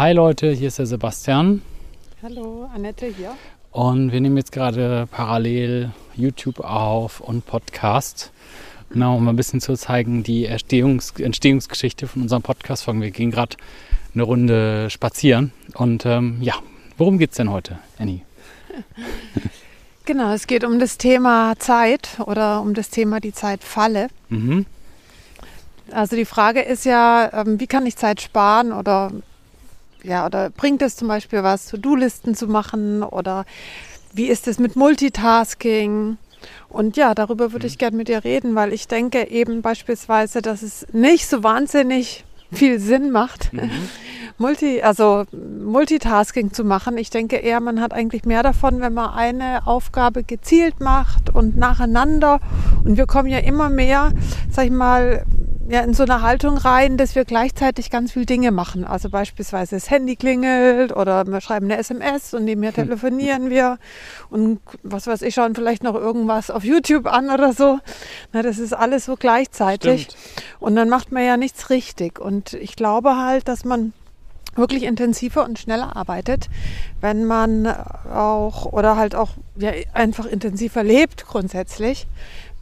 Hi Leute, hier ist der Sebastian. Hallo, Annette hier. Und wir nehmen jetzt gerade parallel YouTube auf und Podcast. Genau, um ein bisschen zu zeigen, die Entstehungs Entstehungsgeschichte von unserem Podcast folgen. Wir gehen gerade eine Runde spazieren. Und ähm, ja, worum geht es denn heute, Annie? Genau, es geht um das Thema Zeit oder um das Thema die Zeitfalle. Mhm. Also die Frage ist ja, ähm, wie kann ich Zeit sparen oder ja, oder bringt es zum Beispiel was, To-Do-Listen zu machen oder wie ist es mit Multitasking? Und ja, darüber würde ich mhm. gerne mit dir reden, weil ich denke eben beispielsweise, dass es nicht so wahnsinnig viel Sinn macht, mhm. Multi, also Multitasking zu machen. Ich denke eher, man hat eigentlich mehr davon, wenn man eine Aufgabe gezielt macht und nacheinander. Und wir kommen ja immer mehr, sag ich mal, ja, in so eine Haltung rein, dass wir gleichzeitig ganz viele Dinge machen. Also beispielsweise das Handy klingelt oder wir schreiben eine SMS und nebenher hm. telefonieren wir und was weiß ich, schauen vielleicht noch irgendwas auf YouTube an oder so. Na, das ist alles so gleichzeitig. Stimmt. Und dann macht man ja nichts richtig. Und ich glaube halt, dass man wirklich intensiver und schneller arbeitet, wenn man auch oder halt auch ja, einfach intensiver lebt grundsätzlich,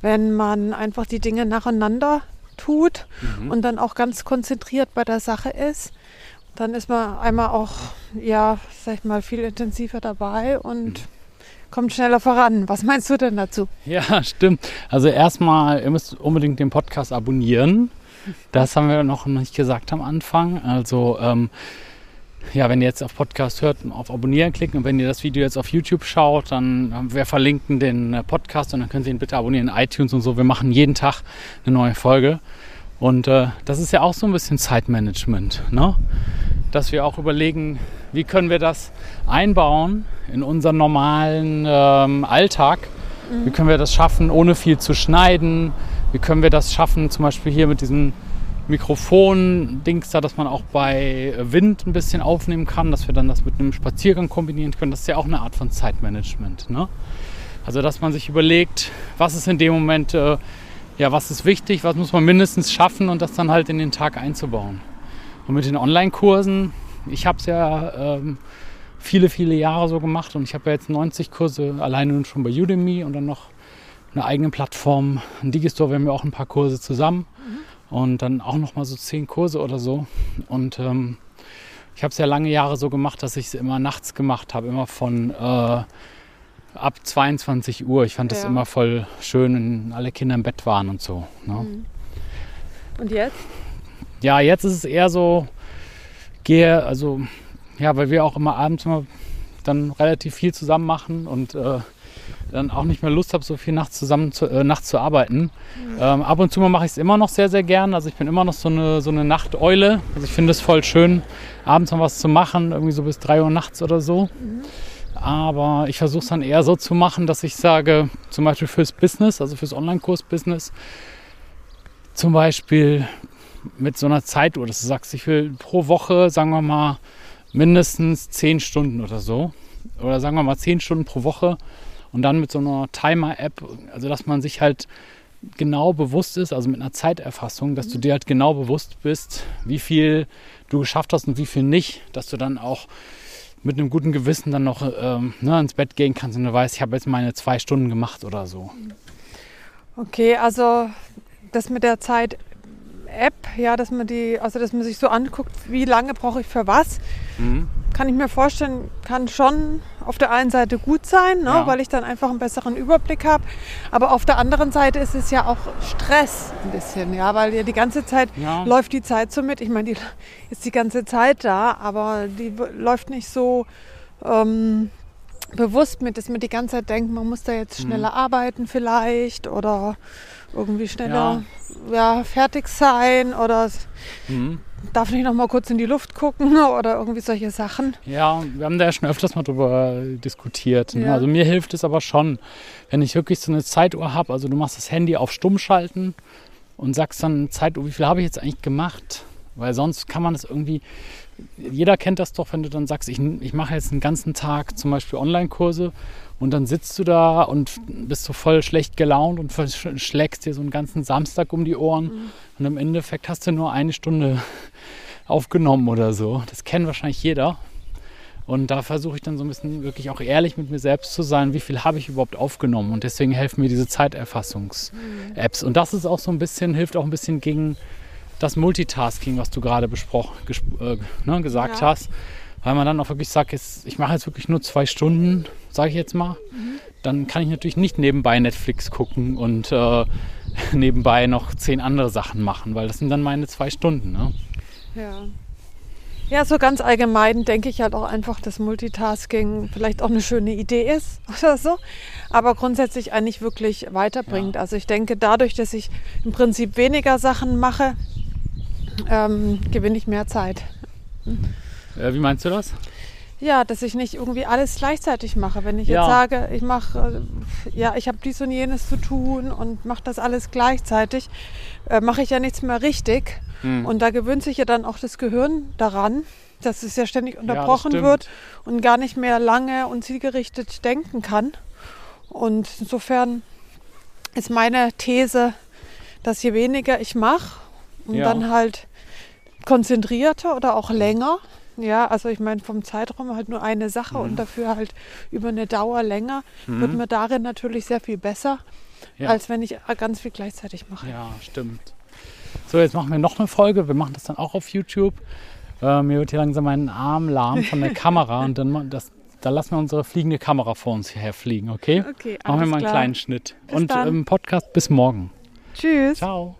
wenn man einfach die Dinge nacheinander tut mhm. und dann auch ganz konzentriert bei der Sache ist. Dann ist man einmal auch, ja, sag ich mal, viel intensiver dabei und mhm. kommt schneller voran. Was meinst du denn dazu? Ja, stimmt. Also erstmal, ihr müsst unbedingt den Podcast abonnieren. Das haben wir noch nicht gesagt am Anfang. Also ähm, ja, wenn ihr jetzt auf Podcast hört, auf Abonnieren klicken und wenn ihr das Video jetzt auf YouTube schaut, dann wir verlinken den äh, Podcast und dann könnt ihr ihn bitte abonnieren iTunes und so. Wir machen jeden Tag eine neue Folge. Und äh, das ist ja auch so ein bisschen Zeitmanagement, ne? dass wir auch überlegen, wie können wir das einbauen in unseren normalen ähm, Alltag. Mhm. Wie können wir das schaffen, ohne viel zu schneiden? Wie können wir das schaffen, zum Beispiel hier mit diesem Mikrofon-Dings da, dass man auch bei Wind ein bisschen aufnehmen kann, dass wir dann das mit einem Spaziergang kombinieren können. Das ist ja auch eine Art von Zeitmanagement. Ne? Also, dass man sich überlegt, was ist in dem Moment, äh, ja, was ist wichtig, was muss man mindestens schaffen und das dann halt in den Tag einzubauen. Und mit den Online-Kursen, ich habe es ja ähm, viele, viele Jahre so gemacht und ich habe ja jetzt 90 Kurse alleine schon bei Udemy und dann noch eine eigene Plattform, ein Digistore, wir haben ja auch ein paar Kurse zusammen. Mhm und dann auch noch mal so zehn Kurse oder so. Und ähm, ich habe es ja lange Jahre so gemacht, dass ich es immer nachts gemacht habe, immer von äh, ab 22 Uhr. Ich fand es ja. immer voll schön, wenn alle Kinder im Bett waren und so. Ne? Mhm. Und jetzt? Ja, jetzt ist es eher so, gehe, also ja, weil wir auch immer abends immer dann relativ viel zusammen machen und äh, dann auch nicht mehr Lust habe, so viel nachts zusammen zu, äh, nachts zu arbeiten. Ähm, ab und zu mache ich es immer noch sehr, sehr gern. Also ich bin immer noch so eine, so eine Nachteule. Also ich finde es voll schön, abends noch was zu machen, irgendwie so bis 3 Uhr nachts oder so. Aber ich versuche es dann eher so zu machen, dass ich sage, zum Beispiel fürs Business, also fürs Online-Kurs-Business, zum Beispiel mit so einer Zeituhr, dass du sagst, ich will pro Woche, sagen wir mal, mindestens 10 Stunden oder so. Oder sagen wir mal 10 Stunden pro Woche und dann mit so einer Timer-App, also dass man sich halt genau bewusst ist, also mit einer Zeiterfassung, dass du dir halt genau bewusst bist, wie viel du geschafft hast und wie viel nicht, dass du dann auch mit einem guten Gewissen dann noch ähm, ne, ins Bett gehen kannst und du weißt, ich habe jetzt meine zwei Stunden gemacht oder so. Okay, also das mit der Zeit App, ja, dass man die, also dass man sich so anguckt, wie lange brauche ich für was, mhm. Kann ich mir vorstellen, kann schon auf der einen Seite gut sein, ne, ja. weil ich dann einfach einen besseren Überblick habe. Aber auf der anderen Seite ist es ja auch Stress ein bisschen, ja, weil ja die ganze Zeit ja. läuft die Zeit so mit. Ich meine, die ist die ganze Zeit da, aber die läuft nicht so. Ähm, bewusst mit, dass man die ganze Zeit denkt, man muss da jetzt mhm. schneller mhm. arbeiten vielleicht oder irgendwie schneller ja. ja fertig sein oder mhm. darf nicht noch mal kurz in die Luft gucken oder irgendwie solche Sachen. Ja, wir haben da ja schon öfters mal drüber diskutiert. Ne? Ja. Also mir hilft es aber schon, wenn ich wirklich so eine Zeituhr habe, also du machst das Handy auf Stumm schalten und sagst dann Zeituhr, wie viel habe ich jetzt eigentlich gemacht? Weil sonst kann man das irgendwie, jeder kennt das doch, wenn du dann sagst, ich, ich mache jetzt einen ganzen Tag zum Beispiel Online-Kurse und dann sitzt du da und bist so voll schlecht gelaunt und schlägst dir so einen ganzen Samstag um die Ohren. Mhm. Und im Endeffekt hast du nur eine Stunde aufgenommen oder so. Das kennt wahrscheinlich jeder. Und da versuche ich dann so ein bisschen wirklich auch ehrlich mit mir selbst zu sein, wie viel habe ich überhaupt aufgenommen. Und deswegen helfen mir diese Zeiterfassungs-Apps. Und das ist auch so ein bisschen, hilft auch ein bisschen gegen das Multitasking, was du gerade besprochen, äh, ne, gesagt ja. hast. Weil man dann auch wirklich sagt, jetzt, ich mache jetzt wirklich nur zwei Stunden, sage ich jetzt mal. Mhm. Dann kann ich natürlich nicht nebenbei Netflix gucken und äh, nebenbei noch zehn andere Sachen machen, weil das sind dann meine zwei Stunden. Ne? Ja. Ja, so ganz allgemein denke ich halt auch einfach, dass Multitasking vielleicht auch eine schöne Idee ist oder so, aber grundsätzlich eigentlich wirklich weiterbringt. Ja. Also ich denke, dadurch, dass ich im Prinzip weniger Sachen mache, ähm, gewinne ich mehr Zeit. Äh, wie meinst du das? Ja, dass ich nicht irgendwie alles gleichzeitig mache. Wenn ich ja. jetzt sage, ich mache, äh, ja, ich habe dies und jenes zu tun und mache das alles gleichzeitig, äh, mache ich ja nichts mehr richtig hm. Und da gewöhnt sich ja dann auch das Gehirn daran, dass es ja ständig unterbrochen ja, wird und gar nicht mehr lange und zielgerichtet denken kann. Und insofern ist meine These, dass je weniger ich mache und ja. dann halt konzentrierter oder auch länger, ja, also ich meine vom Zeitraum halt nur eine Sache mhm. und dafür halt über eine Dauer länger, mhm. wird mir darin natürlich sehr viel besser, ja. als wenn ich ganz viel gleichzeitig mache. Ja, stimmt. So, jetzt machen wir noch eine Folge. Wir machen das dann auch auf YouTube. Äh, mir wird hier langsam mein Arm lahm von der Kamera und dann das, da lassen wir unsere fliegende Kamera vor uns hierher fliegen, okay? Okay, Machen wir mal einen klar. kleinen Schnitt. Bis und im ähm, Podcast bis morgen. Tschüss. Ciao.